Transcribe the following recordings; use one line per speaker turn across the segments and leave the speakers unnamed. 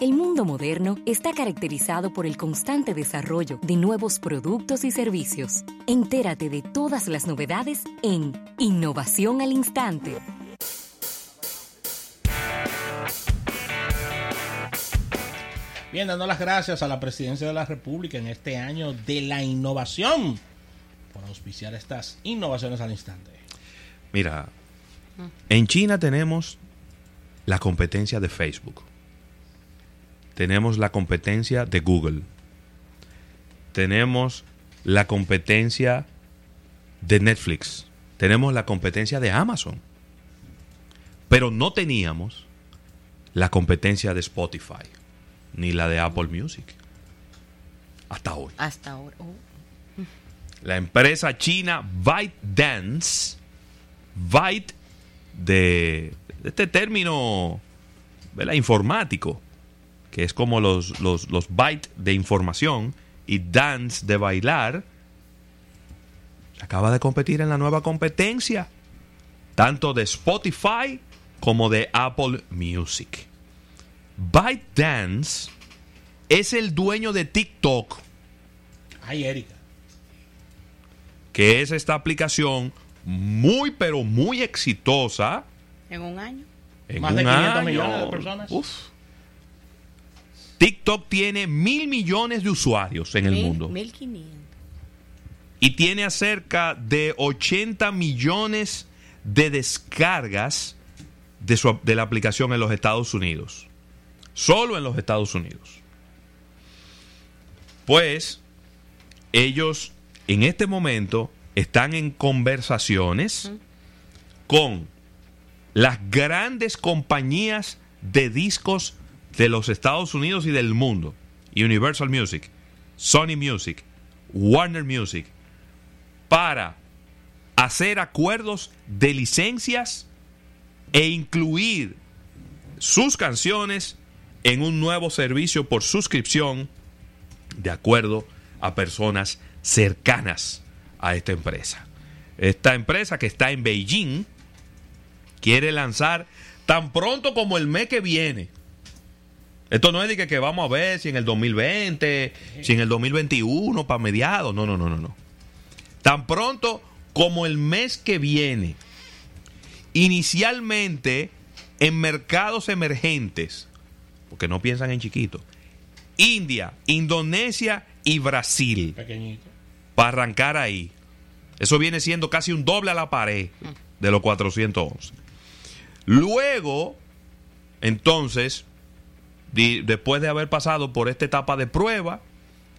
El mundo moderno está caracterizado por el constante desarrollo de nuevos productos y servicios. Entérate de todas las novedades en Innovación al Instante.
Bien, dando las gracias a la Presidencia de la República en este año de la innovación por auspiciar estas innovaciones al instante.
Mira, en China tenemos la competencia de Facebook. Tenemos la competencia de Google. Tenemos la competencia de Netflix. Tenemos la competencia de Amazon. Pero no teníamos la competencia de Spotify ni la de Apple Music. Hasta hoy.
Hasta ahora. Oh.
La empresa china ByteDance, Byte de este término ¿verdad? informático, que es como los, los, los bytes de información y dance de bailar, acaba de competir en la nueva competencia, tanto de Spotify como de Apple Music. ByteDance es el dueño de TikTok,
Ay, Erika.
que es esta aplicación muy pero muy exitosa
En un año.
en
Más de
un
500
año.
millones de personas.
Uf. TikTok tiene mil millones de usuarios en el
Mil-
mundo
1500.
y tiene acerca de 80 millones de descargas de, su- de la aplicación en los Estados Unidos. Solo en los Estados Unidos. Pues ellos en este momento están en conversaciones con las grandes compañías de discos de los Estados Unidos y del mundo. Universal Music, Sony Music, Warner Music, para hacer acuerdos de licencias e incluir sus canciones en un nuevo servicio por suscripción de acuerdo a personas cercanas a esta empresa. Esta empresa que está en Beijing quiere lanzar tan pronto como el mes que viene. Esto no es de que, que vamos a ver si en el 2020, si en el 2021, para mediados. No, no, no, no, no. Tan pronto como el mes que viene. Inicialmente en mercados emergentes, porque no piensan en chiquito. India, Indonesia y Brasil
Pequeñito.
para arrancar ahí. Eso viene siendo casi un doble a la pared de los 411. Luego, entonces, después de haber pasado por esta etapa de prueba,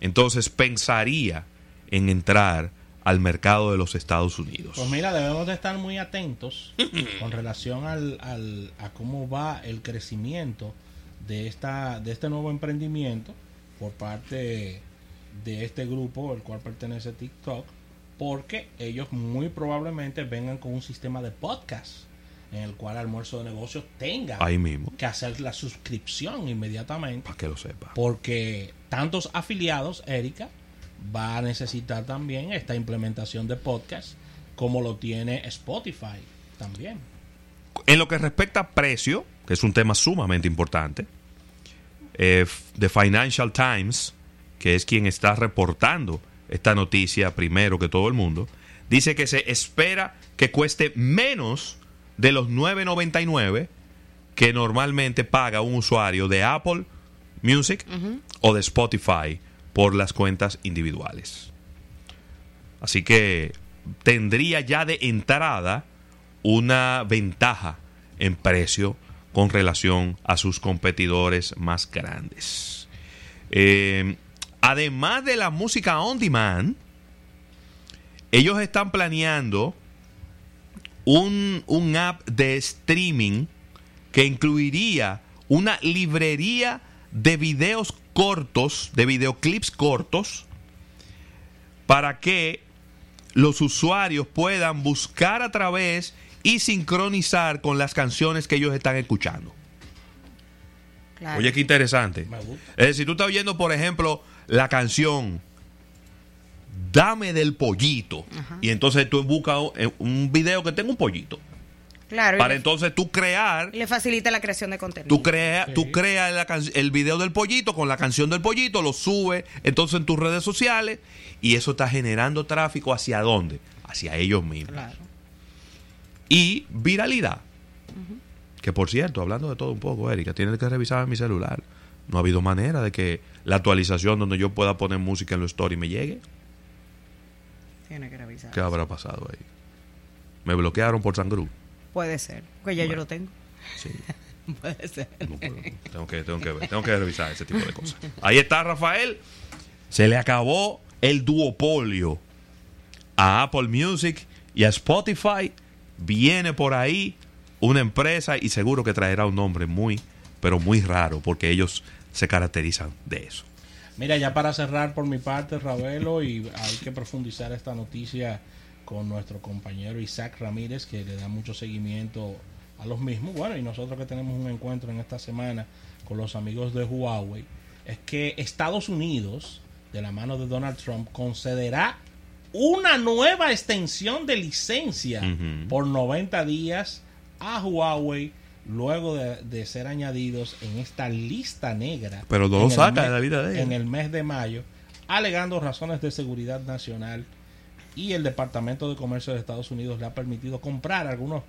entonces pensaría en entrar al mercado de los Estados Unidos.
Pues mira, debemos de estar muy atentos con relación al, al- a cómo va el crecimiento de esta de este nuevo emprendimiento por parte de este grupo, el cual pertenece TikTok, porque ellos muy probablemente vengan con un sistema de podcast en el cual Almuerzo de Negocios tenga
Ahí mismo,
que hacer la suscripción inmediatamente
para que lo sepa.
porque tantos afiliados, Erika, va a necesitar también esta implementación de podcast como lo tiene Spotify también.
En lo que respecta a precio, que es un tema sumamente importante, eh, The Financial Times, que es quien está reportando esta noticia primero que todo el mundo, dice que se espera que cueste menos de los 9.99 que normalmente paga un usuario de Apple Music o de Spotify por las cuentas individuales. Así que tendría ya de entrada una ventaja en precio con relación a sus competidores más grandes. Eh, además de la música on demand, ellos están planeando un, un app de streaming que incluiría una librería de videos cortos, de videoclips cortos, para que los usuarios puedan buscar a través y sincronizar con las canciones que ellos están escuchando.
Claro.
Oye, qué interesante. Es decir, tú estás oyendo, por ejemplo, la canción Dame del pollito. Y entonces tú buscas un- un video que tenga un pollito.
Claro,
Para entonces tú crear
Le facilita la creación de contenido.
Tú creas
Sí.
tú creas la can- el video del pollito con la canción del pollito, lo subes entonces en tus redes sociales y eso está generando tráfico hacia dónde? Hacia ellos mismos.
Claro.
Y viralidad. Que por cierto, hablando de todo un poco, Erika, tienes que revisar mi celular. No ha habido manera de que la actualización donde yo pueda poner música en los stories me llegue.
Tiene que revisar.
¿Qué habrá pasado ahí? Me bloquearon por Sangru.
Puede ser. Porque ya yo lo tengo.
Sí.
Puede ser.
No tengo, que, tengo que tengo que revisar ese tipo de cosas. Ahí está Rafael. Se le acabó el duopolio a Apple Music y a Spotify. Viene por ahí una empresa y seguro que traerá un nombre muy, pero muy raro porque ellos se caracterizan de eso.
Mira, ya para cerrar por mi parte, Ravelo, y hay que profundizar esta noticia con nuestro compañero Isaac Ramírez, que le da mucho seguimiento a los mismos. Bueno, y nosotros que tenemos un encuentro en esta semana con los amigos de Huawei, es que Estados Unidos, de la mano de Donald Trump, concederá una nueva extensión de licencia por 90 días a Huawei luego de, de ser añadidos en esta lista negra.
Pero no lo saca de la vida de ellos.
En el mes de mayo, alegando razones de seguridad nacional y el Departamento de Comercio de Estados Unidos le ha permitido comprar algunos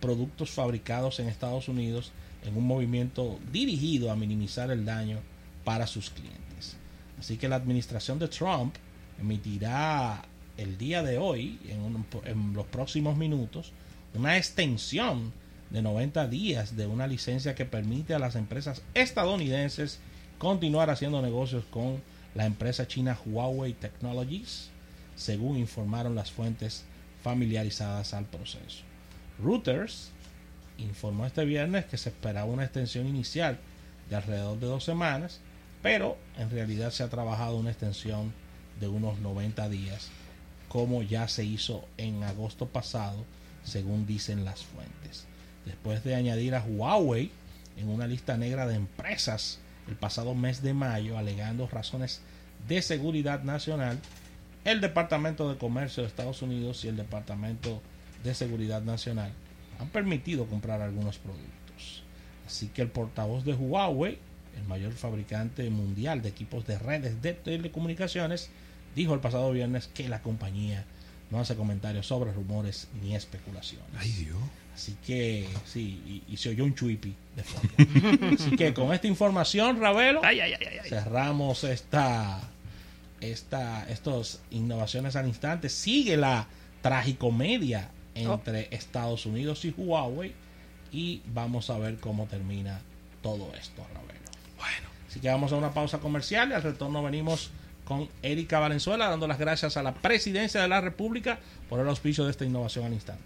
productos fabricados en Estados Unidos en un movimiento dirigido a minimizar el daño para sus clientes. Así que la administración de Trump emitirá el día de hoy, en, un- en los próximos minutos, una extensión de 90 días de una licencia que permite a las empresas estadounidenses continuar haciendo negocios con la empresa china Huawei Technologies, según informaron las fuentes familiarizadas al proceso. Reuters informó este viernes que se esperaba una extensión inicial de alrededor de dos semanas, pero en realidad se ha trabajado una extensión de unos 90 días, como ya se hizo en agosto pasado, según dicen las fuentes. Después de añadir a Huawei en una lista negra de empresas el pasado mes de mayo, alegando razones de seguridad nacional, el Departamento de Comercio de Estados Unidos y el Departamento de Seguridad Nacional han permitido comprar algunos productos. Así que el portavoz de Huawei, el mayor fabricante mundial de equipos de redes de telecomunicaciones, dijo el pasado viernes que la compañía no hace comentarios sobre rumores ni especulaciones.
Dios.
Así que, sí, y, y se oyó un chuipi de fondo. Así que con esta información, Ravelo, cerramos esta, esta, estos innovaciones al instante. Sigue la tragicomedia entre Estados Unidos y Huawei y vamos a ver cómo termina todo esto, Ravelo.
Bueno.
Así que vamos a una pausa comercial y al retorno venimos con Erika Valenzuela dando las gracias a la presidencia de la República por el auspicio de esta innovación al instante.